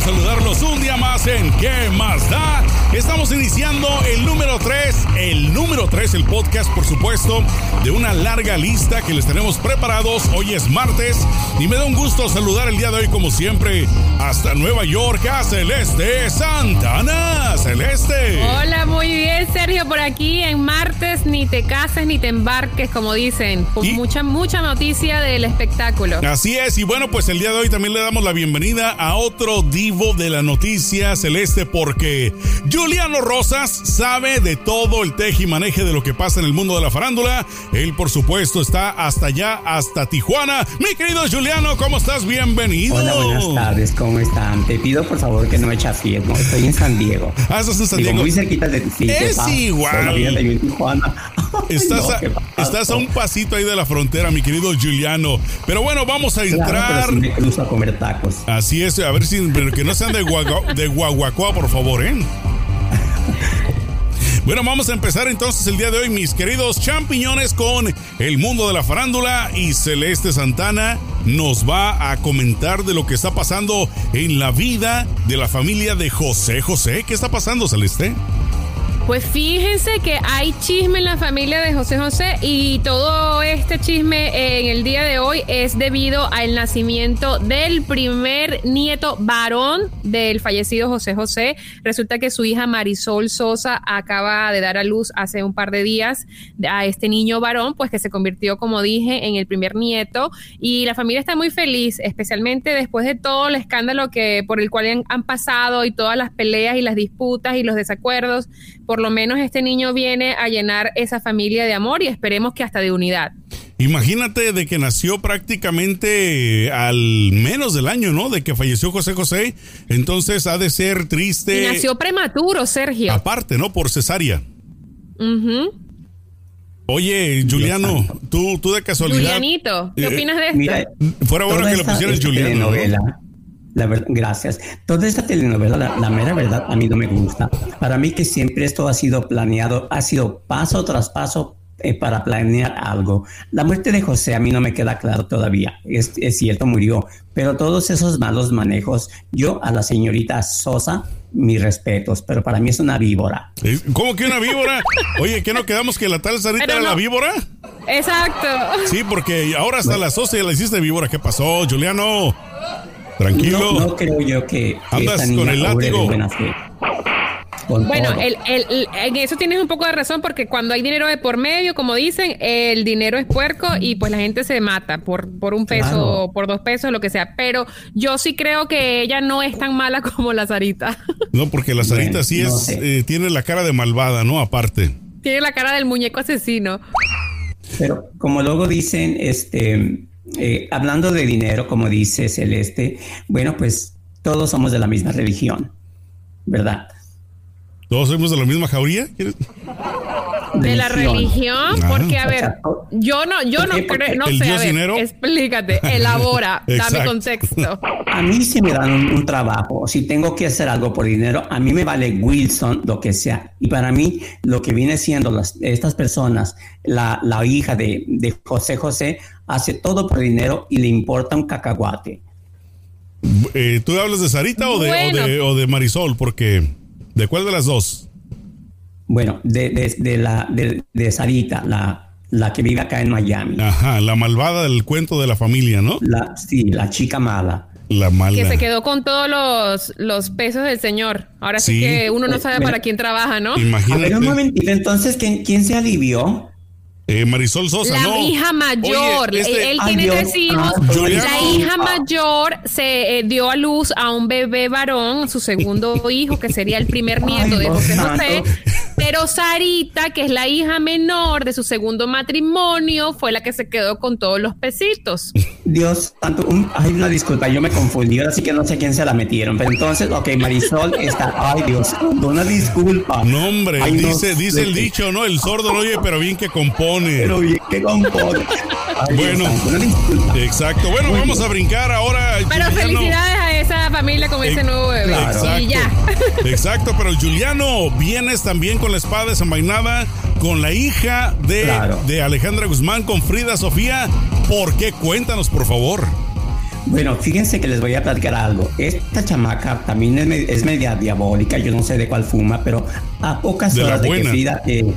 saludarlos un día más en ¿Qué más da? Estamos iniciando el número 3, el número 3, el podcast, por supuesto, de una larga lista que les tenemos preparados. Hoy es martes y me da un gusto saludar el día de hoy, como siempre, hasta Nueva York, a Celeste Santana. Celeste. Hola, muy bien, Sergio, por aquí en martes, ni te cases ni te embarques, como dicen. mucha, mucha noticia del espectáculo. Así es, y bueno, pues el día de hoy también le damos la bienvenida a otro divo de la noticia celeste porque Juliano Rosas sabe de todo el teje y maneje de lo que pasa en el mundo de la farándula. Él, por supuesto, está hasta allá, hasta Tijuana. Mi querido Juliano, ¿cómo estás? Bienvenido. Hola, buenas tardes, ¿cómo están? Te pido por favor que no me eches no Estoy en San Diego. Ah, estás en San Diego. muy cerquita de ti. Es igual. Estás, a, estás a un pasito ahí de la frontera, mi querido Juliano. Pero bueno, vamos a entrar. a comer tacos. Así es, a ver si, pero que no sean de, de Guaguacoa, por favor, ¿eh? Bueno, vamos a empezar entonces el día de hoy, mis queridos champiñones, con el mundo de la farándula y Celeste Santana nos va a comentar de lo que está pasando en la vida de la familia de José José. ¿Qué está pasando, Celeste? Pues fíjense que hay chisme en la familia de José José y todo este chisme en el día de hoy es debido al nacimiento del primer nieto varón del fallecido José José. Resulta que su hija Marisol Sosa acaba de dar a luz hace un par de días a este niño varón, pues que se convirtió, como dije, en el primer nieto y la familia está muy feliz, especialmente después de todo el escándalo que por el cual han, han pasado y todas las peleas y las disputas y los desacuerdos por lo menos este niño viene a llenar esa familia de amor y esperemos que hasta de unidad. Imagínate de que nació prácticamente al menos del año, ¿no? De que falleció José José. Entonces ha de ser triste. Y nació prematuro, Sergio. Aparte, ¿no? Por cesárea. Oye, Juliano, tú, tú de casualidad. Julianito, ¿qué eh, opinas de esto? fuera bueno que le pusieras Juliano. La verdad, gracias. Toda esta telenovela, la, mera verdad, a mí no me gusta. Para mí que siempre esto ha sido planeado, ha sido paso tras paso eh, para planear algo. La muerte de José a mí no me queda claro todavía. Es, es, cierto, murió. Pero todos esos malos manejos, yo a la señorita Sosa, mis respetos, pero para mí es una víbora. ¿Cómo que una víbora? Oye, ¿qué no quedamos que la tal Sarita era la víbora? Exacto. Sí, porque ahora hasta la Sosa ya la hiciste víbora. ¿Qué pasó, Juliano? Tranquilo. No, creo yo que. Andas con el látigo. bueno, el, el, en eso tienes un poco de razón porque cuando hay dinero de por medio, como dicen, el dinero es puerco y pues la gente se mata por, por un peso, por dos pesos, lo que sea. Pero yo sí creo que ella no es tan mala como la Sarita. No, porque la Sarita sí es, eh, tiene la cara de malvada, ¿no? Aparte. Tiene la cara del muñeco asesino. Pero como luego dicen, este eh, hablando de dinero, como dice Celeste, bueno, pues todos somos de la misma religión, ¿verdad? ¿Todos somos de la misma jauría? De la religión, porque a ver, yo no, yo no creo, no sé, a ver, explícate, elabora, dame contexto. A mí si me dan un, trabajo, si tengo que hacer algo por dinero, a mí me vale Wilson, lo que sea. Y para mí, lo que viene siendo las, estas personas, la, la hija de, de José José, hace todo por dinero y le importa un cacahuate. Eh, ¿Tú hablas de Sarita o, de, o, de, Marisol? Porque, ¿de cuál de las dos? Bueno, de, de la, de, Sarita, la, la que vive acá en Miami. Ajá, la malvada del cuento de la familia, ¿no? La, sí, la chica mala. La mala. Que se quedó con todos los, los pesos del señor. Ahora sí, que uno no sabe para quién trabaja, ¿no? Imagínate. A ver, un momentito, entonces, ¿quién, quién se alivió? Eh, Marisol Sosa, la hija mayor. Este- él, tiene tres hijos. la hija mayor se eh, dio a luz a un bebé varón, su segundo hijo, que sería el primer nieto de José José. Pero Sarita, que es la hija menor de su segundo matrimonio, fue la que se quedó con todos los pesitos. Dios, tanto, ay, una disculpa, yo me confundí, ahora sí que no sé quién se la metieron. Pero entonces, ok, Marisol está, ay Dios, una disculpa. No, hombre, dice, dice el dicho, ¿no? El sordo no oye, pero bien que compone. Pero bien que compone. bueno, exacto. Bueno, vamos a brincar ahora. Pero felicidades esa familia con ese nuevo bebé. Exacto, y ya. exacto, pero Juliano, vienes también con la espada desenvainada, con la hija de, de Alejandra Guzmán, con Frida Sofía. ¿Por qué? Cuéntanos, por favor. Bueno, fíjense que les voy a platicar algo. Esta chamaca también es, media diabólica, yo no sé de cuál fuma, pero a pocas horas de que Frida, eh,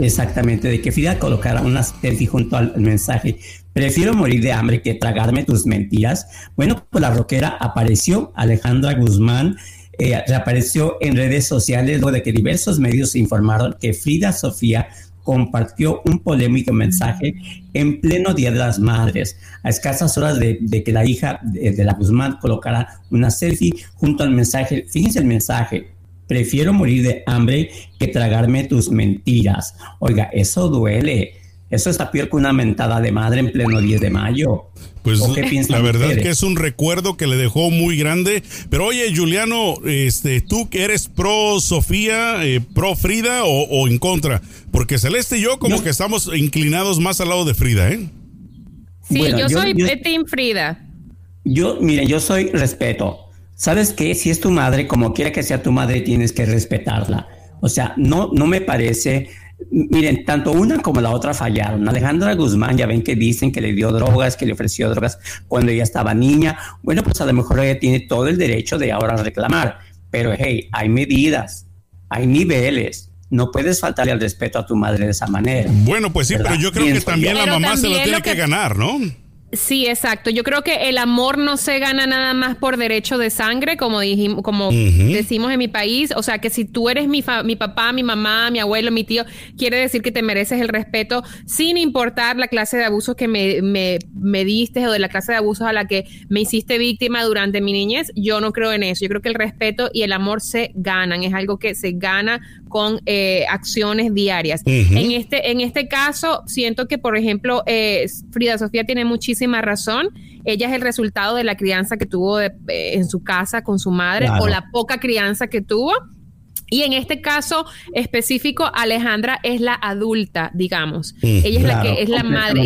exactamente, de que Frida colocara una selfie junto al mensaje, prefiero morir de hambre que tragarme tus mentiras. Bueno, pues la rockera apareció, Alejandra Guzmán, eh, reapareció en redes sociales luego de que diversos medios informaron que Frida Sofía compartió un polémico mensaje en pleno Día de las Madres, a escasas horas de, que la hija de, la Guzmán colocara una selfie junto al mensaje. Fíjense el mensaje. Prefiero morir de hambre que tragarme tus mentiras. Oiga, eso duele. Eso está peor que una mentada de madre en pleno 10 de mayo. Pues la verdad que es un recuerdo que le dejó muy grande. Pero oye, Juliano, este, tú que eres pro Sofía, eh, pro Frida o, en contra, porque Celeste y yo como que estamos inclinados más al lado de Frida, ¿eh? Sí, yo, soy Team Frida. Yo, mire, yo soy respeto. ¿Sabes qué? Si es tu madre, como quiera que sea tu madre, tienes que respetarla. O sea, no, no me parece Miren, tanto una como la otra fallaron. Alejandra Guzmán, ya ven que dicen que le dio drogas, que le ofreció drogas cuando ella estaba niña. Bueno, pues a lo mejor ella tiene todo el derecho de ahora reclamar. Pero hey, hay medidas, hay niveles. No puedes faltarle al respeto a tu madre de esa manera. Bueno, pues sí, pero yo creo que también la mamá se lo tiene que ganar, ¿no? Sí, exacto. Yo creo que el amor no se gana nada más por derecho de sangre, como dijimos, como decimos en mi país. O sea, que si tú eres mi, mi papá, mi mamá, mi abuelo, mi tío, quiere decir que te mereces el respeto sin importar la clase de abusos que me, me, me diste o de la clase de abusos a la que me hiciste víctima durante mi niñez. Yo no creo en eso. Yo creo que el respeto y el amor se ganan. Es algo que se gana con eh, acciones diarias. en, este, en este caso, siento que, por ejemplo, eh, Frida Sofía tiene muchísima razón. Ella es el resultado de la crianza que tuvo eh, en su casa con su madre o la poca crianza que tuvo. Y en este caso específico, Alejandra es la adulta, digamos. ella es la que es la madre.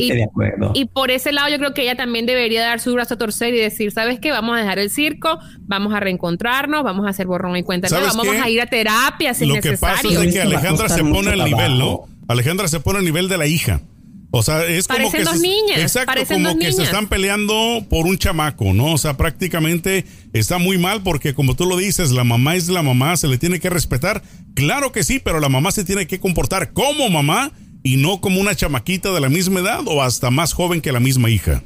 Y, por ese lado yo creo que ella también debería dar su brazo a torcer y decir, ¿sabes qué? Vamos a dejar el circo, vamos a reencontrarnos, vamos a hacer borrón y cuenta. vamos a ir a terapia si Lo que pasa es que Alejandra se pone al nivel, ¿no? Alejandra se pone al nivel de la hija. O sea, es como que dos niñas, exacto, como que se están peleando por un chamaco, ¿no? O sea, prácticamente está muy mal porque como tú lo dices, la mamá es la mamá, se le tiene que respetar. Claro que sí, pero la mamá se tiene que comportar como mamá y no como una chamaquita de la misma edad o hasta más joven que la misma hija.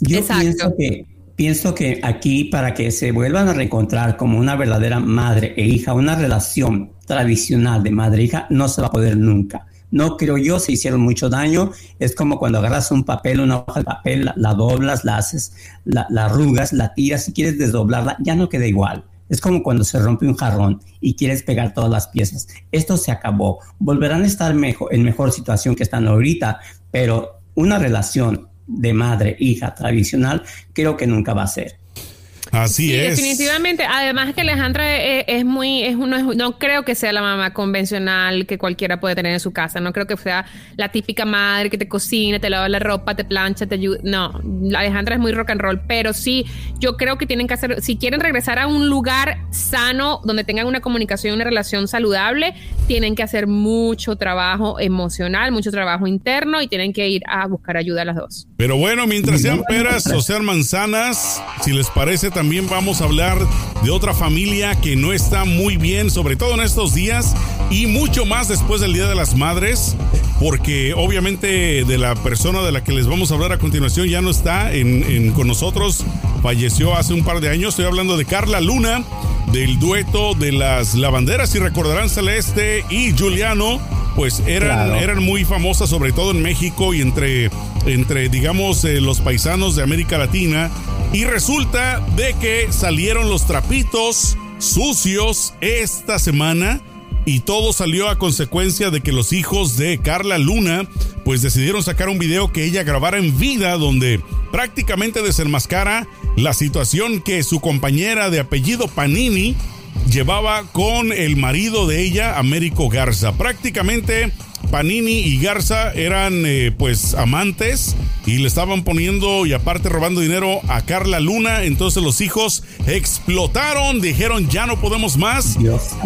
Yo pienso que pienso que aquí para que se vuelvan a reencontrar como una verdadera madre e hija, una relación tradicional de madre e hija no se va a poder nunca no creo yo, se hicieron mucho daño. Es como cuando agarras un papel, una hoja de papel, la, doblas, la haces, la, arrugas, la tiras, si quieres desdoblarla, ya no queda igual. Es como cuando se rompe un jarrón y quieres pegar todas las piezas. Esto se acabó. Volverán a estar mejor, en mejor situación que están ahorita, pero una relación de madre-hija tradicional creo que nunca va a ser. Así es. Definitivamente. Además que Alejandra es, muy, es uno, no creo que sea la mamá convencional que cualquiera puede tener en su casa. No creo que sea la típica madre que te cocina, te lava la ropa, te plancha, te ayuda. No, Alejandra es muy rock and roll. Pero sí, yo creo que tienen que hacer, si quieren regresar a un lugar sano donde tengan una comunicación, una relación saludable, tienen que hacer mucho trabajo emocional, mucho trabajo interno y tienen que ir a buscar ayuda a las dos. Pero bueno, mientras sean peras o sean manzanas, si les parece también vamos a hablar de otra familia que no está muy bien, sobre todo en estos días y mucho más después del Día de las Madres, porque obviamente de la persona de la que les vamos a hablar a continuación ya no está con nosotros, falleció hace un par de años, estoy hablando de Carla Luna, del dueto de las lavanderas, y recordarán Celeste y Juliano, pues eran, eran muy famosas sobre todo en México y entre, entre digamos, eh, los paisanos de América Latina y resulta de que salieron los trapitos sucios esta semana y todo salió a consecuencia de que los hijos de Carla Luna pues decidieron sacar un video que ella grabara en vida donde prácticamente desenmascara la situación que su compañera de apellido Panini llevaba con el marido de ella, Américo Garza. Prácticamente Panini y Garza eran eh, pues amantes y le estaban poniendo y aparte robando dinero a Carla Luna. Entonces los hijos explotaron, dijeron ya no podemos más.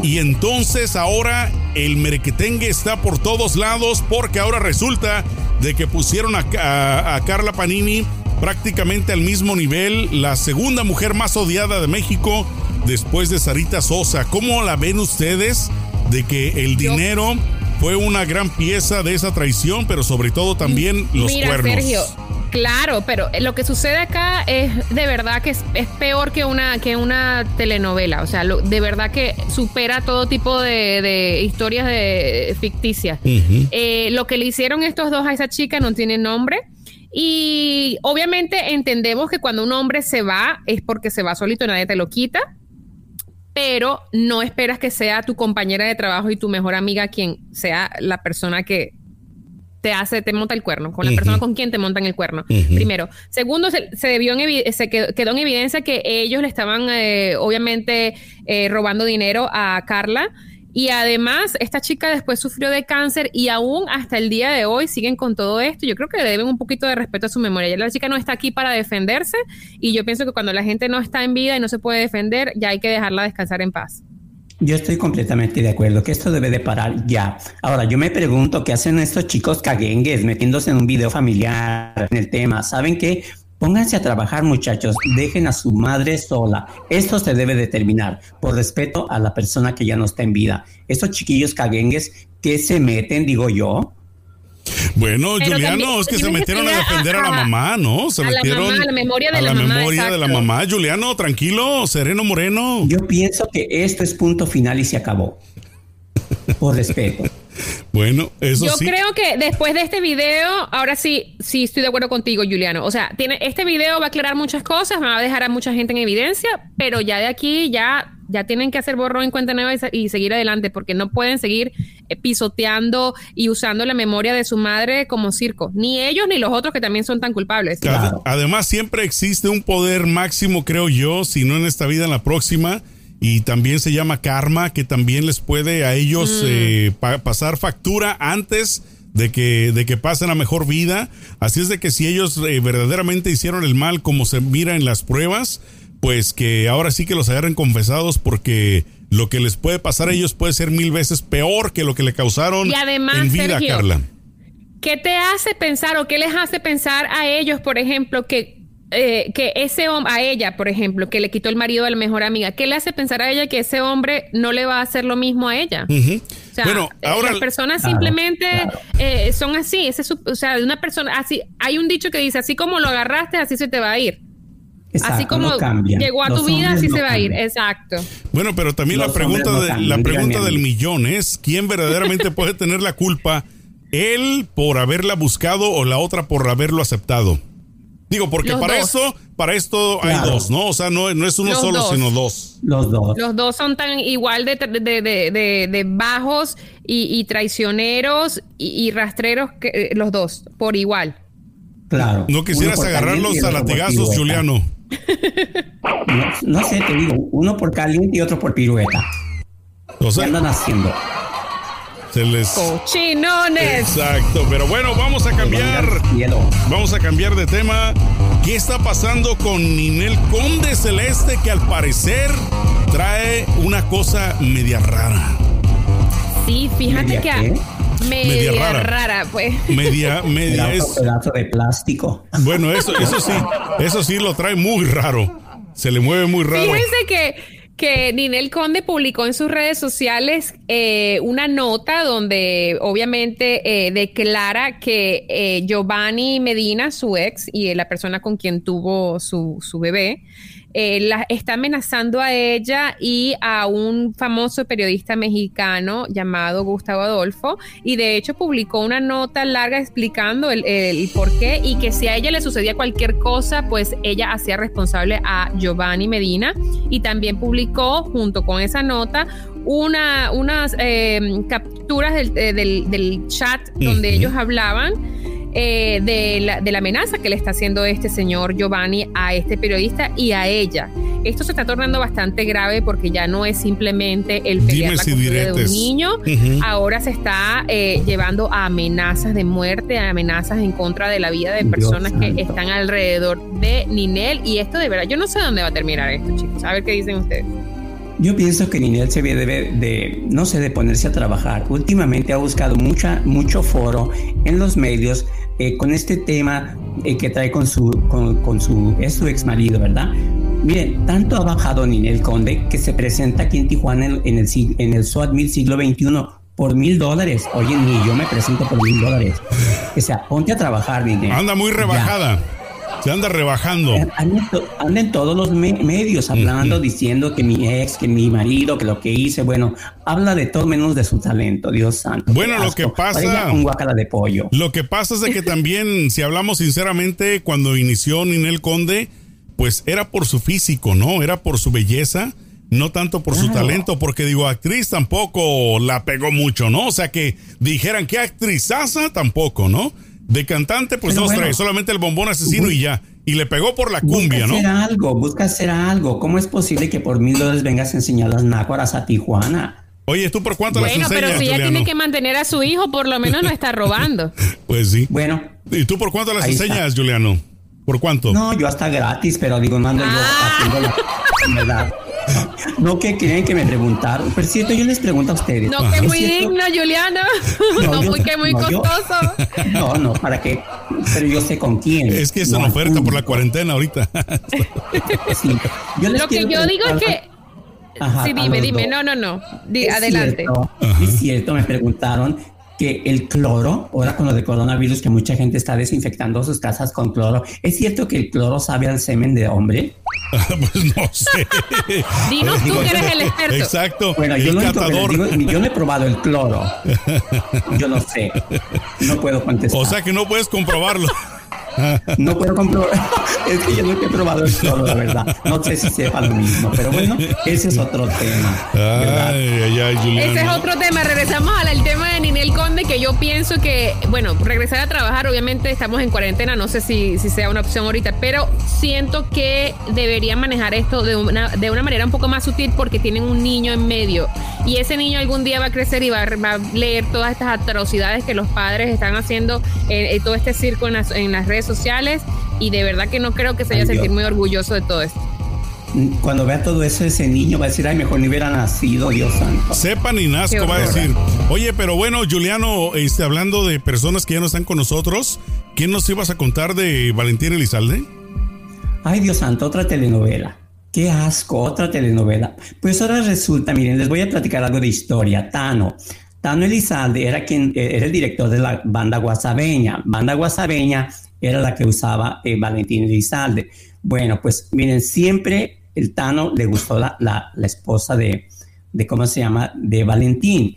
Y entonces ahora el merequetengue está por todos lados porque ahora resulta de que pusieron a, a Carla Panini prácticamente al mismo nivel, la segunda mujer más odiada de México después de Sarita Sosa. ¿Cómo la ven ustedes de que el dinero fue una gran pieza de esa traición, pero sobre todo también los Mira, cuernos? Sergio, Claro, pero lo que sucede acá es de verdad que es, peor que una, que una telenovela. O sea, de verdad que supera todo tipo de, historias de, ficticias. Eh, lo que le hicieron estos dos a esa chica no tiene nombre. Y obviamente entendemos que cuando un hombre se va es porque se va solito y nadie te lo quita. Pero no esperas que sea tu compañera de trabajo y tu mejor amiga quien sea la persona que te hace, te monta el cuerno, con la persona con quien te montan el cuerno. Primero. Segundo, se, debió en se quedó, en evidencia que ellos le estaban, eh, obviamente, eh, robando dinero a Carla. Y además, esta chica después sufrió de cáncer y aún hasta el día de hoy siguen con todo esto. Yo creo que le deben un poquito de respeto a su memoria. Ya la chica no está aquí para defenderse y yo pienso que cuando la gente no está en vida y no se puede defender, ya hay que dejarla descansar en paz. Yo estoy completamente de acuerdo que esto debe de parar ya. Ahora, yo me pregunto qué hacen estos chicos caguengues metiéndose en un video familiar en el tema. ¿Saben qué? Pónganse a trabajar, muchachos. Dejen a su madre sola. Esto se debe determinar por respeto a la persona que ya no está en vida. Estos chiquillos caguengues que se meten, digo yo, bueno, Juliano, es que se metieron a defender a, la mamá, ¿no? Se metieron a la memoria de la, mamá. memoria de la mamá. Juliano, tranquilo, sereno moreno. Yo pienso que esto es punto final y se acabó. Por respeto. Bueno, eso sí. Yo creo que después de este video, ahora sí, sí estoy de acuerdo contigo, Juliano. O sea, tiene, este video va a aclarar muchas cosas, va a dejar a mucha gente en evidencia, pero ya de aquí ya ya tienen que hacer borrón en cuenta nueva y, seguir adelante porque no pueden seguir eh, pisoteando y usando la memoria de su madre como circo, ni ellos ni los otros que también son tan culpables. Además, siempre existe un poder máximo, creo yo, si no en esta vida, en la próxima, y también se llama karma, que también les puede a ellos mm. eh, pasar factura antes de que, de que pasen a mejor vida. Así es de que si ellos eh, verdaderamente hicieron el mal como se mira en las pruebas, pues que ahora sí que los agarren confesados porque lo que les puede pasar a ellos puede ser mil veces peor que lo que le causaron en vida, Carla. ¿Qué te hace pensar o qué les hace pensar a ellos, por ejemplo, que eh, que ese hombre, a ella, por ejemplo, que le quitó el marido a la mejor amiga, ¿qué le hace pensar a ella que ese hombre no le va a hacer lo mismo a ella? O sea, bueno, ahora, las personas simplemente eh, son así. Ese, o sea, de una persona así, hay un dicho que dice, así como lo agarraste, así se te va a ir así como llegó a tu vida, así se va a ir. Exacto. Bueno, pero también la pregunta, de, la pregunta del millón es, ¿quién verdaderamente puede tener la culpa? ¿Él por haberla buscado o la otra por haberlo aceptado? Digo, porque para esto, para esto hay dos, ¿no? O sea, no, no es uno solo, sino dos. Los dos. Los dos son tan igual de, de, bajos y, traicioneros y, rastreros que eh, los dos, por igual. Claro. No quisieras agarrarlos a latigazos, Juliano. No, sé, te digo, uno por caliente y otro por pirueta. ¿Qué andan haciendo? Se les... Cochinones. Exacto, pero bueno, vamos a cambiar. Vamos a cambiar de tema. ¿Qué está pasando con Ninel Conde Celeste que al parecer trae una cosa media rara? Sí, fíjate que media, rara. pues. Media, media es. pedazo de plástico. Bueno, eso, eso sí, eso sí lo trae muy raro. Se le mueve muy raro. Fíjense que, que Ninel Conde publicó en sus redes sociales eh, una nota donde obviamente eh, declara que eh, Giovanni Medina, su ex, y la persona con quien tuvo su, su bebé, eh, la, está amenazando a ella y a un famoso periodista mexicano llamado Gustavo Adolfo. Y de hecho publicó una nota larga explicando el, el, por qué. Y que si a ella le sucedía cualquier cosa pues ella hacía responsable a Giovanni Medina. Y también publicó junto con esa nota una, unas eh, capturas del, eh, del, del, chat donde ellos hablaban eh, de, la, de, la, amenaza que le está haciendo este señor Giovanni a este periodista y a ella. Esto se está tornando bastante grave porque ya no es simplemente el pelear la de un niño, ahora se está eh, llevando a amenazas de muerte, a amenazas en contra de la vida de personas que están alrededor de Ninel y esto de verdad, yo no sé dónde va a terminar esto, chicos. A ver qué dicen ustedes. Yo pienso que Ninel se debe de, no sé, de ponerse a trabajar. Últimamente ha buscado mucha, mucho foro en los medios eh, con este tema eh, que trae con su, con, su, es su ex marido, ¿verdad? Miren, tanto ha bajado Ninel Conde que se presenta aquí en Tijuana en, el, en el SWAT mil siglo XXI por mil dólares. Oye, ni yo me presento por mil dólares. O sea, ponte a trabajar, Ninel. Anda muy rebajada. Se anda rebajando. Anda en todos los medios hablando, diciendo que mi ex, que mi marido, que lo que hice. Bueno, habla de todo menos de su talento, Dios santo. Bueno, lo que pasa. Un guacala de pollo. Lo que pasa es de que también, si hablamos sinceramente, cuando inició Ninel Conde, pues era por su físico, ¿no? Era por su belleza no tanto por su talento, porque digo, actriz tampoco la pegó mucho, ¿no? O sea que dijeran que actrizaza tampoco, ¿no? De cantante, pues dos, tres, solamente el bombón asesino y ya. Y le pegó por la cumbia, busca ¿no? Hacer algo, busca hacer algo. ¿Cómo es posible que por mil dólares vengas a enseñar las nácuaras a Tijuana? Oye, ¿tú por cuánto las enseñas, Bueno, pero si ella tiene que mantener a su hijo, por lo menos no está robando. pues sí. Bueno. ¿Y tú por cuánto las enseñas, Juliano? ¿Por cuánto? No, yo hasta gratis, pero digo, no ando yo ah. haciendo la. No que creen que me preguntaron. Por cierto, yo les pregunto a ustedes. No, que muy digno, Juliana. No, muy que muy costoso. no, no, para qué. Pero yo sé con quién. Es que es una oferta por la cuarentena ahorita. Lo que yo digo es que. sí, dime, dime. No, no, no. adelante. es cierto, me preguntaron que el cloro, ahora con lo de coronavirus, que mucha gente está desinfectando sus casas con cloro, ¿es cierto que el cloro sabe al semen de hombre? pues no sé. Dinos tú que eres el experto. Exacto. Bueno, yo, yo no he probado el cloro. Yo no sé. No puedo contestar. O sea que no puedes comprobarlo. No puedo comprobar. Es que yo no he probado el cloro, la verdad. No sé si sepa lo mismo. Pero bueno, ese es otro tema. ese es otro tema. Regresamos al tema de Ninel Conde, que yo pienso que, bueno, regresar a trabajar, obviamente estamos en cuarentena, no sé si, si sea una opción ahorita, pero siento que deberían manejar esto de una, de una manera un poco más sutil porque tienen un niño en medio. Y ese niño algún día va a crecer y va a, leer todas estas atrocidades que los padres están haciendo en, todo este circo en las, en las redes sociales y de verdad que no creo que se haya sentir muy orgulloso de todo esto. Cuando vea todo eso, ese niño va a decir, ay, mejor ni hubiera nacido, Dios santo. Sepa ni nazco va a decir. Oye, pero bueno, Juliano, este, hablando de personas que ya no están con nosotros, ¿quién nos ibas a contar de Valentín Elizalde? Ay, Dios santo, otra telenovela. Qué asco, otra telenovela. Pues ahora resulta, miren, les voy a platicar algo de historia. Tano. Tano Elizalde era quien era el director de la banda guasabeña. Banda guasabeña era la que usaba eh, Valentín Elizalde. Bueno, pues miren, siempre el Tano le gustó la, la, esposa de, de, ¿cómo se llama?, de Valentín.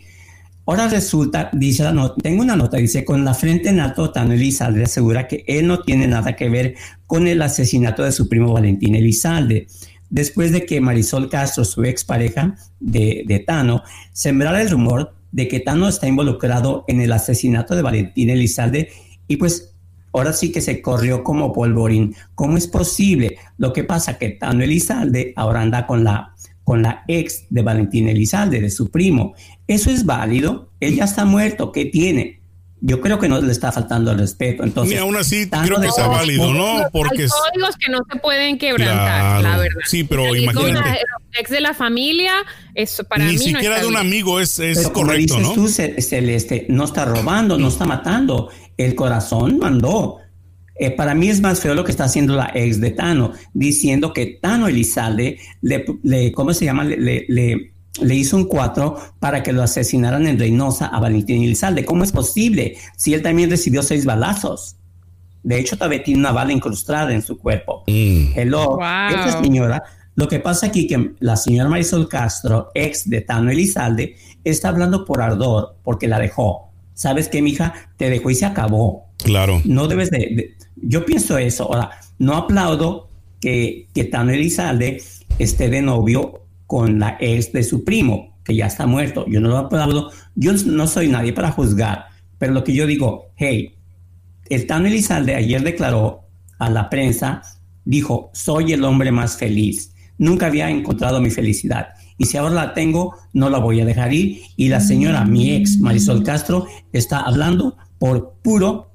Ahora resulta, dice la nota, tengo una nota, dice, con la frente en alto, Tano Elizalde asegura que él no tiene nada que ver con el asesinato de su primo Valentín Elizalde. Después de que Marisol Castro, su expareja de, de Tano, sembrara el rumor de que Tano está involucrado en el asesinato de Valentín Elizalde y pues ahora sí que se corrió como polvorín. ¿Cómo es posible? Lo que pasa que Tano Elizalde ahora anda con la, con la ex de Valentín Elizalde, de su primo. ¿Eso es válido? Él ya está muerto, ¿qué tiene? Yo creo que no le está faltando el respeto. Entonces, y aún así creo que sea válido, ¿no? Porque hay códigos que no se pueden quebrantar, la verdad. Sí, pero imagínate. ex de la familia, eso para Ni mí siquiera de un amigo es, es correcto, ¿no? Tú, Celeste, no está robando, no está matando el corazón mandó. Eh, para mí es más feo lo que está haciendo la ex de Tano, diciendo que Tano Elizalde, le, le ¿cómo se llama? Le, le, le, hizo un cuatro para que lo asesinaran en Reynosa a Valentín Elizalde. ¿Cómo es posible? Si él también recibió seis balazos. De hecho, todavía tiene una bala incrustada en su cuerpo. Mm. Hello. Esta señora, lo que pasa aquí que la señora Marisol Castro, ex de Tano Elizalde, está hablando por ardor porque la dejó ¿sabes qué, mija? Te dejó y se acabó. Claro. No debes de, yo pienso eso. Ahora, no aplaudo que, que Tano Elizalde esté de novio con la ex de su primo, que ya está muerto. Yo no lo aplaudo. Yo no soy nadie para juzgar. Pero lo que yo digo, hey, el Tano Elizalde ayer declaró a la prensa, dijo, soy el hombre más feliz. Nunca había encontrado mi felicidad y si ahora la tengo, no la voy a dejar ir. Y la señora, mi ex, Marisol Castro, está hablando por puro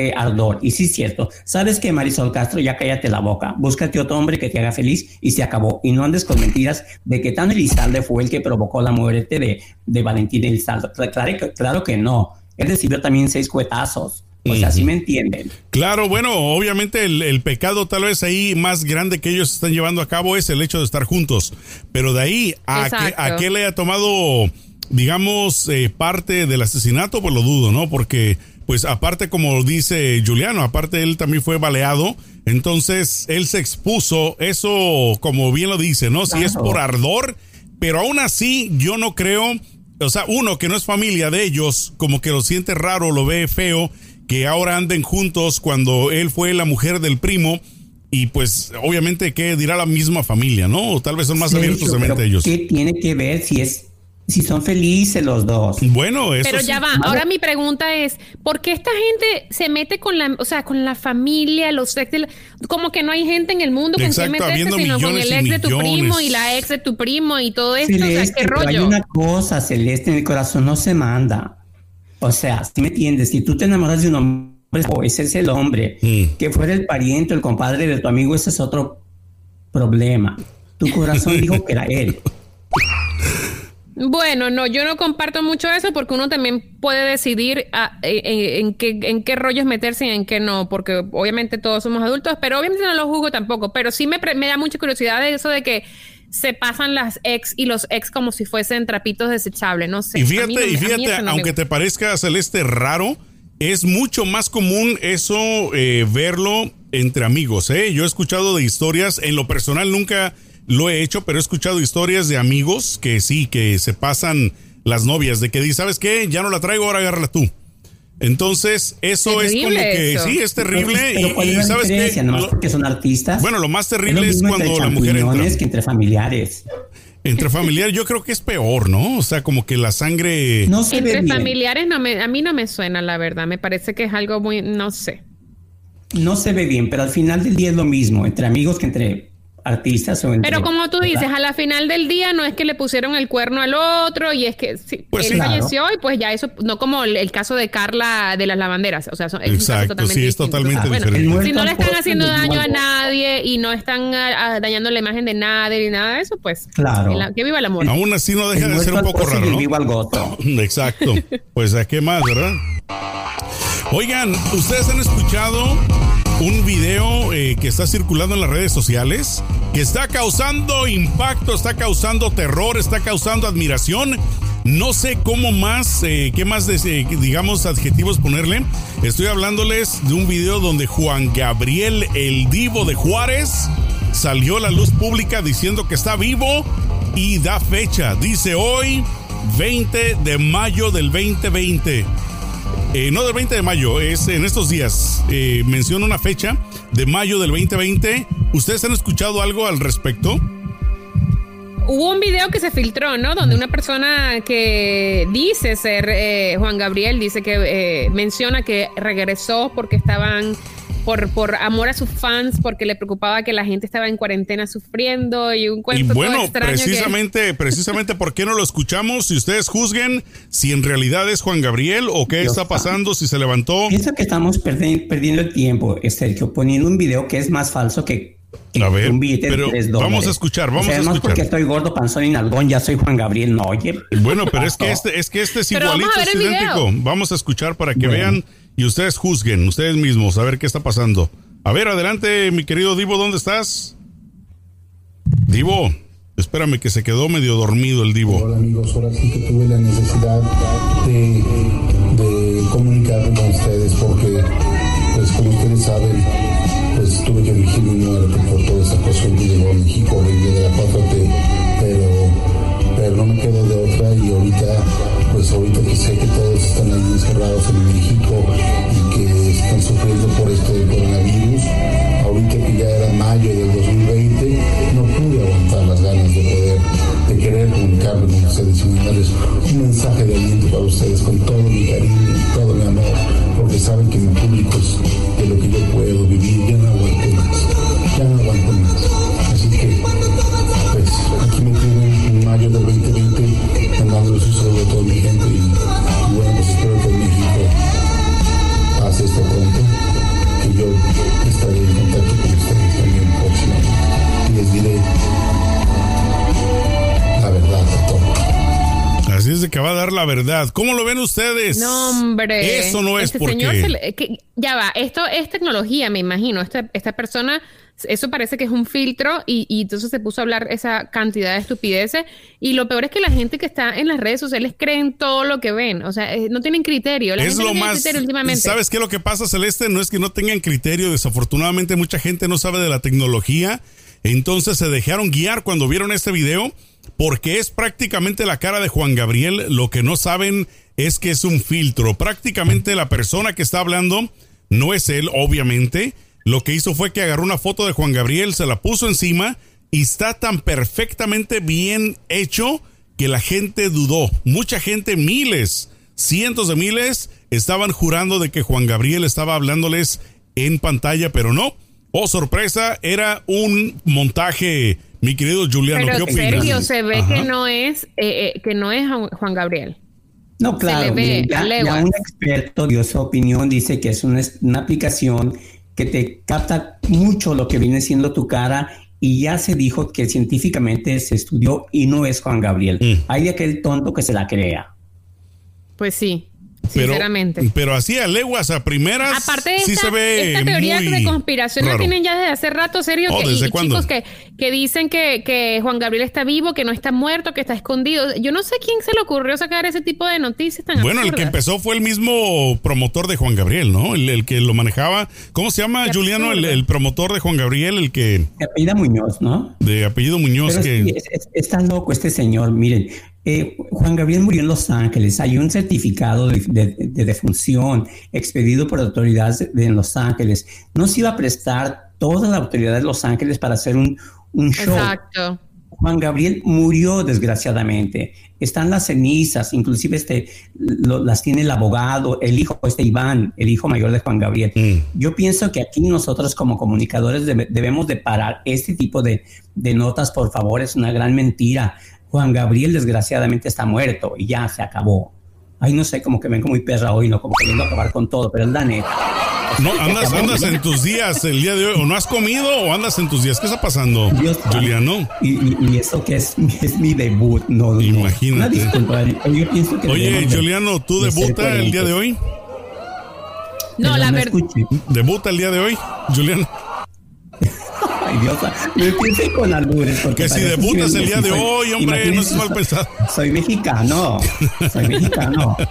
eh, ardor. Y sí es cierto. ¿Sabes que Marisol Castro? Ya cállate la boca. Búscate otro hombre que te haga feliz y se acabó. Y no andes con mentiras de que Tano Elizalde fue el que provocó la muerte de, de Valentín Elizalde. Claro, claro que no. Él recibió también seis cuetazos O sea, ¿sí me entienden? Claro, bueno, obviamente el, pecado tal vez ahí más grande que ellos están llevando a cabo es el hecho de estar juntos. Pero de ahí a, que, a que le haya tomado, digamos, eh, parte del asesinato, pues lo dudo, ¿no? Porque, pues aparte, como dice Juliano, aparte él también fue baleado. Entonces, él se expuso, eso como bien lo dice, ¿no? Si es por ardor, pero aún así yo no creo, o sea, uno que no es familia de ellos, como que lo siente raro, lo ve feo que ahora anden juntos cuando él fue la mujer del primo. Y pues obviamente que dirá la misma familia, ¿no? O tal vez son más abiertos de mente ellos. ¿Qué tiene que ver si es si son felices los dos. Bueno, eso Pero ya va. Ahora mi pregunta es, ¿por qué esta gente se mete con la, o sea, con la familia, los ex, como que no hay gente en el mundo con quien meterse, sino con el ex de tu primo y la ex de tu primo y todo esto, o sea, qué rollo. hay una cosa, Celeste, en el corazón no se manda. O sea, si me entiendes, si tú te enamoras de un hombre, o ese es el hombre, mm. que fuera el pariente, el compadre de tu amigo, ese es otro problema. Tu corazón dijo que era él. Bueno, no, yo no comparto mucho eso porque uno también puede decidir ah, en, qué, en qué rollos meterse y en qué no, porque obviamente todos somos adultos, pero obviamente no lo juzgo tampoco, pero sí me, me da mucha curiosidad de eso de que se pasan las ex y los ex como si fuesen trapitos desechables, no sé. Y fíjate, y fíjate, aunque te parezca celeste raro, es mucho más común eso eh, verlo entre amigos. ¿eh? Yo he escuchado de historias, en lo personal nunca lo he hecho, pero he escuchado historias de amigos que sí, que se pasan las novias, de que dice, ¿sabes qué? Ya no la traigo, ahora agárrala tú. Entonces, eso es como que sí, es terrible. y, ¿sabes qué? porque son artistas. Bueno, lo más terrible es, cuando la mujer entra. que entre familiares. Entre familiares yo creo que es peor, ¿no? O sea, como que la sangre... No se Entre familiares no me, a mí no me suena, la verdad. Me parece que es algo muy, no sé. No se ve bien, pero al final del día es lo mismo, entre amigos que entre artistas o Pero como tú dices, a la final del día no es que le pusieron el cuerno al otro y es que sí, pues él falleció y pues ya eso, no como el, caso de Carla de las lavanderas, o sea, es Exacto, sí, es totalmente diferente. si no le están haciendo daño a nadie y no están ah, ah, dañando la imagen de nadie ni nada de eso, pues claro. que viva el amor. Aún así no deja de ser un poco raro, ¿no? Viva el gozo. Exacto. Pues a qué más, ¿verdad? Oigan, ¿ustedes han escuchado un video eh, que está circulando en las redes sociales que está causando impacto, está causando terror, está causando admiración. No sé cómo más, eh, qué más, eh, digamos, adjetivos ponerle. Estoy hablándoles de un video donde Juan Gabriel, el divo de Juárez, salió a la luz pública diciendo que está vivo y da fecha. Dice hoy, 20 de mayo del 2020. Eh, no del 20 de mayo, es en estos días. Eh, menciona una fecha de mayo del 2020. ¿Ustedes han escuchado algo al respecto? Hubo un video que se filtró, ¿no? Donde una persona que dice ser eh, Juan Gabriel dice que menciona que regresó porque estaban por, por amor a sus fans, porque le preocupaba que la gente estaba en cuarentena sufriendo y un cuento y bueno, extraño precisamente, precisamente, ¿por qué no lo escuchamos? Si ustedes juzguen si en realidad es Juan Gabriel o qué está pasando, si se levantó. Pienso que estamos perdiendo el tiempo, Sergio, poniendo un video que es más falso que a ver, un billete pero de Vamos a escuchar, vamos a escuchar. porque estoy gordo, panzón y nalgón, ya soy Juan Gabriel, no, oye. Bueno, pero es que este, es que este es igualito, es idéntico. Vamos a escuchar para que vean y ustedes juzguen, ustedes mismos, a ver qué está pasando. A ver, adelante, mi querido Divo, ¿dónde estás? Divo, espérame que se quedó medio dormido el Divo. Hola amigos, ahora sí que tuve la necesidad de, comunicarme con ustedes porque, pues como ustedes saben, pues tuve que elegir mi muerte por toda esa cosa que llegó a México horrible de la 4T, pero, pero no me quedo de otra y ahorita pues ahorita que sé que todos están ahí encerrados en México están sufriendo por esto del coronavirus, ahorita que ya era mayo del 2020, no pude aguantar las ganas de poder, de querer comunicarme con ustedes y mandarles un mensaje de aliento para verdad. ¿Cómo lo ven ustedes? No, hombre. Eso no es este porque... señor se le- que- ya va, esto es tecnología, me imagino. Esta, esta persona, eso parece que es un filtro y, y entonces se puso a hablar esa cantidad de estupideces. Y lo peor es que la gente que está en las redes sociales creen todo lo que ven. O sea, eh, no tienen criterio. La es gente lo no más. últimamente. ¿Sabes qué es lo que pasa, Celeste? No es que no tengan criterio. Desafortunadamente, mucha gente no sabe de la tecnología. Entonces se dejaron guiar cuando vieron este video porque es prácticamente la cara de Juan Gabriel. Lo que no saben es que es un filtro. Prácticamente la persona que está hablando no es él, obviamente. Lo que hizo fue que agarró una foto de Juan Gabriel, se la puso encima y está tan perfectamente bien hecho que la gente dudó. Mucha gente, miles, cientos de miles, estaban jurando de que Juan Gabriel estaba hablándoles en pantalla, pero no. Oh, sorpresa, era un montaje, mi querido Juliano. Pero ¿Qué opinas? Sergio, se ve Ajá. que no es, eh, eh, que no es Juan- Gabriel. No, claro, ve ya, un experto dio su opinión, dice que es una, una aplicación que te capta mucho lo que viene siendo tu cara y ya se dijo que científicamente se estudió y no es Juan Gabriel. Mm. Hay de aquel tonto que se la crea. Pues sí, Pero, sinceramente. pero así a leguas, a primeras, Aparte de sí esta, se ve esta teoría de conspiración la tienen ya desde hace rato, serio. Oh, que, ¿desde y cuándo? chicos que, que dicen que, que Juan Gabriel está vivo, que no está muerto, que está escondido. Yo no sé quién se le ocurrió sacar ese tipo de noticias tan Bueno, el que empezó fue el mismo promotor de Juan Gabriel, ¿no? El, el que lo manejaba. ¿Cómo se llama, Qué Juliano? El, promotor de Juan Gabriel, el que Se apellida Muñoz, ¿no? de apellido Muñoz, Pero que sí, es- es- está loco este señor. Miren, eh, Juan Gabriel murió en Los Ángeles. Hay un certificado de, de- de defunción expedido por autoridades de, de Los Ángeles. No se iba a prestar toda la autoridad de Los Ángeles para hacer un, un show. Exacto. Juan Gabriel murió desgraciadamente. Están las cenizas, inclusive este, lo- las tiene el abogado, el hijo, este Iván, el hijo mayor de Juan Gabriel. Mm. Yo pienso que aquí nosotros como comunicadores debe- debemos de parar este tipo de, de notas, por favor, es una gran mentira. Juan Gabriel desgraciadamente está muerto y ya se acabó. Ay, no sé, como que vengo muy perra hoy, ¿no? Como queriendo acabar con todo, pero es la neta. no andas, andas en tus días el día de hoy, o no has comido o andas en tus días. ¿Qué está pasando, Dios. Juliano? Y, y, y eso que es, es mi debut, no, no. Imagínate. Una disculpa, yo pienso que Oye, Juliano, ¿tú de ser debuta el día de hoy? No, Perdón, la verdad. ¿Debuta el día de hoy, Juliano? Ay, Dios, me empiece con albures. porque Que si debutas el día de soy- hoy, hombre, no seas mal pensado. Soy mexicano, soy mexicano.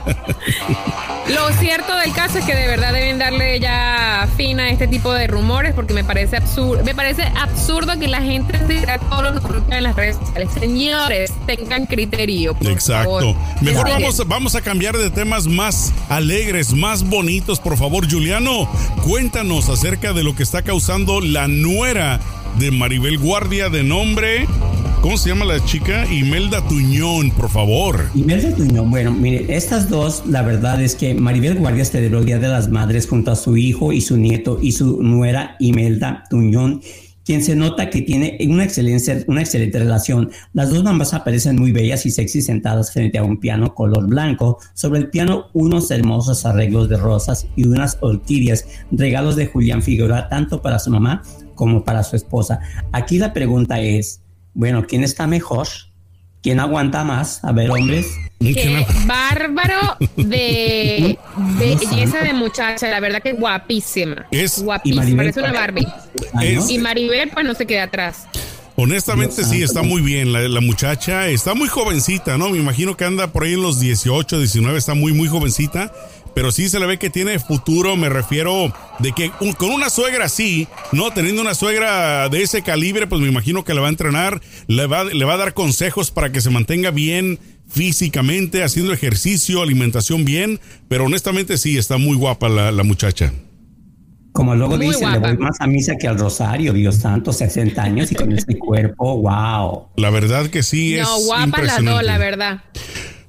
Lo cierto del caso es que de verdad deben darle ya fin a este tipo de rumores porque me parece absurdo, me parece absurdo que la gente diga todo lo que publica en las redes sociales. Señores, tengan criterio. por Exacto. favor. Mejor vamos, vamos a cambiar de temas más alegres, más bonitos, por favor. Juliano, cuéntanos acerca de lo que está causando la nuera de Maribel Guardia de nombre. ¿Cómo se llama la chica? Imelda Tuñón, por favor. Imelda Tuñón, bueno, mire, estas dos, la verdad es que Maribel Guardia celebró el Día de las Madres junto a su hijo y su nieto y su nuera Imelda Tuñón, quien se nota que tiene una excelente, una excelente relación. Las dos mamás aparecen muy bellas y sexy sentadas frente a un piano color blanco. Sobre el piano unos hermosos arreglos de rosas y unas orquídeas, regalos de Julián Figueroa, tanto para su mamá como para su esposa. Aquí la pregunta es, bueno, ¿quién está mejor? ¿Quién aguanta más? A ver, hombres. Qué bárbaro de, de belleza de muchacha, la verdad que guapísima. Es- guapísima, Y Maribel parece una Barbie. Es- Y Maribel pues no se queda atrás. Honestamente, sí, está muy bien. La, la muchacha está muy jovencita, ¿no? Me imagino que anda por ahí en los 18, 19, está muy, muy jovencita. Pero sí se le ve que tiene futuro, me refiero de que un- con una suegra así, ¿no? Teniendo una suegra de ese calibre, pues me imagino que le va a entrenar, le va, le va a dar consejos para que se mantenga bien físicamente, haciendo ejercicio, alimentación bien. Pero honestamente sí, está muy guapa la, la muchacha. Como luego Muy dicen, le voy más a misa que al rosario, Dios santo, 60 años y con este cuerpo, wow. La verdad que sí es No, guapa las dos, la verdad.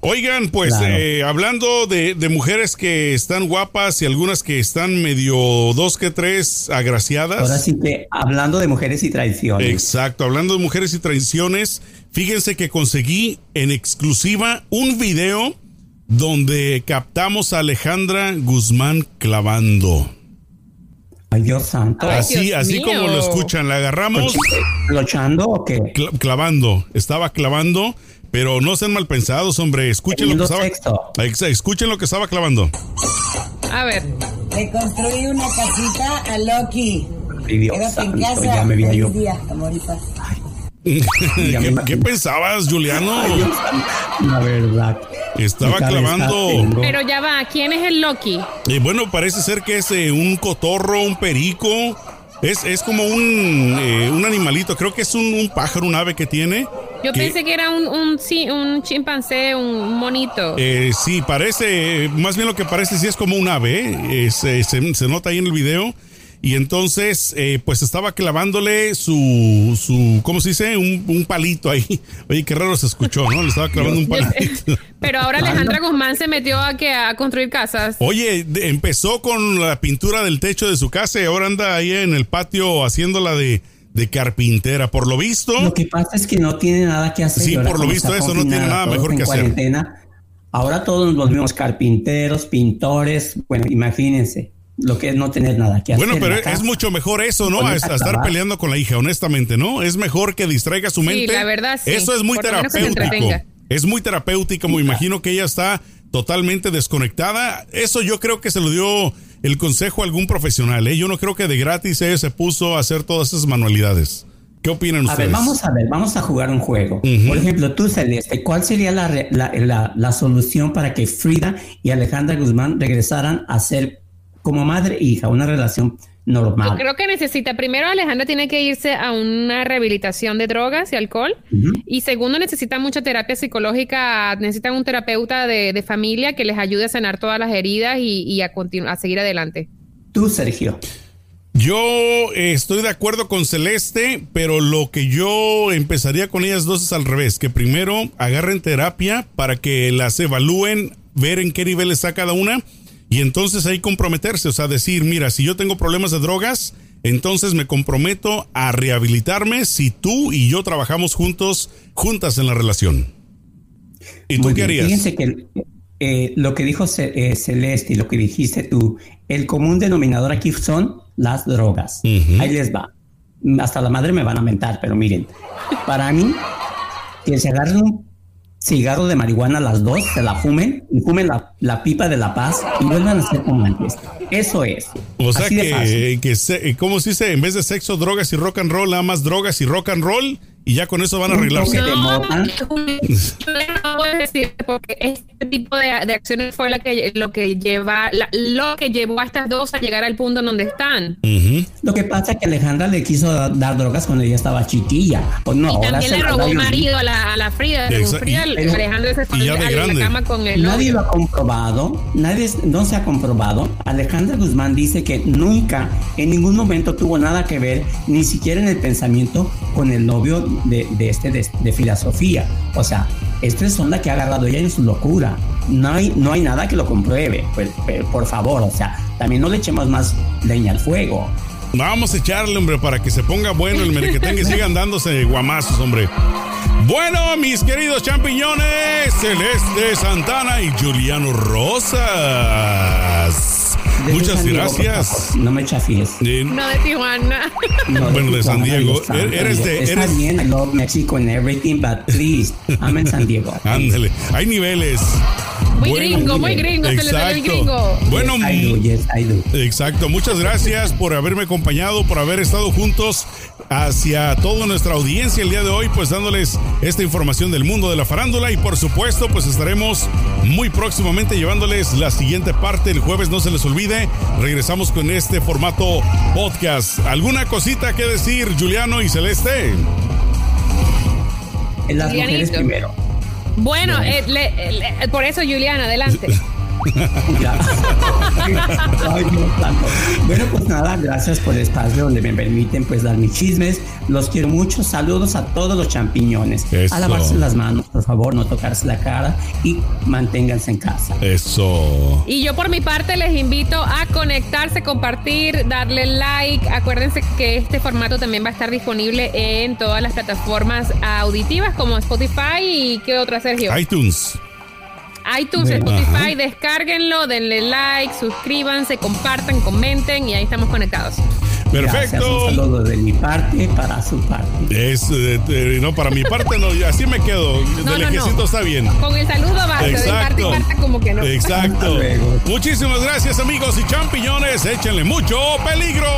Oigan, pues Claro. eh, hablando de, de mujeres que están guapas y algunas que están medio dos que tres agraciadas. Ahora sí que hablando de mujeres y traiciones. Exacto, hablando de mujeres y traiciones, fíjense que conseguí en exclusiva un video donde captamos a Alejandra Guzmán clavando. Ay, Dios santo. así, así como lo escuchan, la agarramos. ¿Clochando o qué? clavando, estaba clavando, pero no sean mal pensados, hombre. Escuchen lo que estaba. Escuchen lo que estaba clavando. A ver. Le construí una casita a Loki. Dios santo, ya me vi yo. ¿Qué, pensabas, Juliano? La verdad. Estaba clavando. Pero ya va, ¿quién es el Loki? Eh, bueno, parece ser que es eh, un cotorro, un perico. Es, es como un, eh, un animalito, creo que es un, pájaro, un ave que tiene. Yo pensé que era un, un, un chimpancé, un monito. sí, parece, más bien lo que parece sí es como un ave, se, se, nota ahí en el video. Y entonces, eh, pues estaba clavándole su, su ¿cómo se dice? Un, palito ahí. Oye, qué raro se escuchó, ¿no? Le estaba clavando un palito. Pero ahora Alejandra Guzmán se metió a, que, a construir casas. Oye, empezó con la pintura del techo de su casa y ahora anda ahí en el patio haciéndola de, de carpintera. Por lo visto. Lo que pasa es que no tiene nada que hacer. Sí, por lo visto eso no tiene nada mejor que hacer. Ahora todos nos volvimos carpinteros, pintores. Bueno, imagínense lo que es no tener nada que hacer. Bueno, pero es mucho mejor eso, ¿no? A, estar peleando con la hija, honestamente, ¿no? Es mejor que distraiga su mente. Sí, la verdad, sí. Eso es muy terapéutico. Es muy terapéutico, me imagino que ella está totalmente desconectada. Eso yo creo que se lo dio el consejo a algún profesional, ¿eh? Yo no creo que de gratis ella se puso a hacer todas esas manualidades. ¿Qué opinan ustedes? A ver, vamos a ver, vamos a jugar un juego. Por ejemplo, tú, Celeste, ¿cuál sería la, la, la, solución para que Frida y Alejandra Guzmán regresaran a ser como madre e hija, una relación normal. Yo creo que necesita, primero Alejandra tiene que irse a una rehabilitación de drogas y alcohol y segundo necesita mucha terapia psicológica, necesitan un terapeuta de, familia que les ayude a sanar todas las heridas y, a, a seguir adelante. Tú, Sergio. Yo eh, estoy de acuerdo con Celeste, pero lo que yo empezaría con ellas dos es al revés, que primero agarren terapia para que las evalúen, ver en qué nivel está cada una y entonces ahí comprometerse, o sea, decir, mira, si yo tengo problemas de drogas, entonces me comprometo a rehabilitarme si tú y yo trabajamos juntos, juntas en la relación. ¿Y tú qué harías? Fíjense que eh, lo que dijo eh, Celeste y lo que dijiste tú, el común denominador aquí son las drogas. Ahí les va. Hasta la madre me van a mentar, pero miren, para mí, que se agarren un cigarro de marihuana las dos, se la fumen y fumen la, la pipa de la paz y vuelvan a ser como antes. Eso es. O sea que, que ¿cómo se dice? En vez de sexo, drogas y rock and roll, nada más drogas y rock and roll y ya con eso van a arreglarse. No, no puedo decir porque este tipo de, acciones fue la que, lo que lleva lo que llevó a estas dos a llegar al punto en donde están. Lo que pasa es que Alejandra le quiso dar drogas cuando ella estaba chiquilla. Pues no, y también le robó un marido a la, a la Frida. Frida Alejandra se fue a la cama con él. Nadie lo ha comprobado, nadie no se ha comprobado. Alejandra Guzmán dice que nunca, en ningún momento tuvo nada que ver, ni siquiera en el pensamiento, con el novio de, este, de, filosofía. O sea, es onda que ha agarrado ella en su locura. No hay, no hay nada que lo compruebe. Pues, por favor, o sea, también no le echemos más leña al fuego. Vamos a echarle, hombre, para que se ponga bueno el merequetengue y sigan dándose guamazos, hombre. Bueno, mis queridos champiñones, Celeste Santana y Juliano Muchas gracias. no me chafíes. no de Tijuana. bueno, de San Diego. Er, eres de. Está eres... bien, I love Mexico and everything, but please, I'm en San Diego. Ándale, hay niveles. Muy gringo, muy gringo, exacto. gringo. Bueno, yes, I do, exacto. Muchas gracias por haberme acompañado, por haber estado juntos hacia toda nuestra audiencia el día de hoy, pues dándoles esta información del mundo de la farándula y por supuesto, pues estaremos muy próximamente llevándoles la siguiente parte. El jueves no se les olvide, regresamos con este formato podcast. ¿Alguna cosita que decir, Juliano y Celeste? En las mujeres primero. Bueno, eh, por eso, Juliana, adelante. bueno, pues nada, gracias por el espacio donde me permiten pues dar mis chismes. Los quiero mucho. Saludos a todos los champiñones. A lavarse las manos, por favor, no tocarse la cara y manténganse en casa. Eso. Y yo por mi parte les invito a conectarse, compartir, darle like. Acuérdense que este formato también va a estar disponible en todas las plataformas auditivas como Spotify y qué otra, Sergio. iTunes iTunes, Spotify, descárguenlo, denle like, suscríbanse, compartan, comenten y ahí estamos conectados. Perfecto. un saludo de mi parte para su parte. Es, eh, no, para mi parte no, así me quedo. No, Del no, está bien. Con el saludo basta, de parte y parte como que no. Exacto. Muchísimas gracias amigos y champiñones, échenle mucho peligro.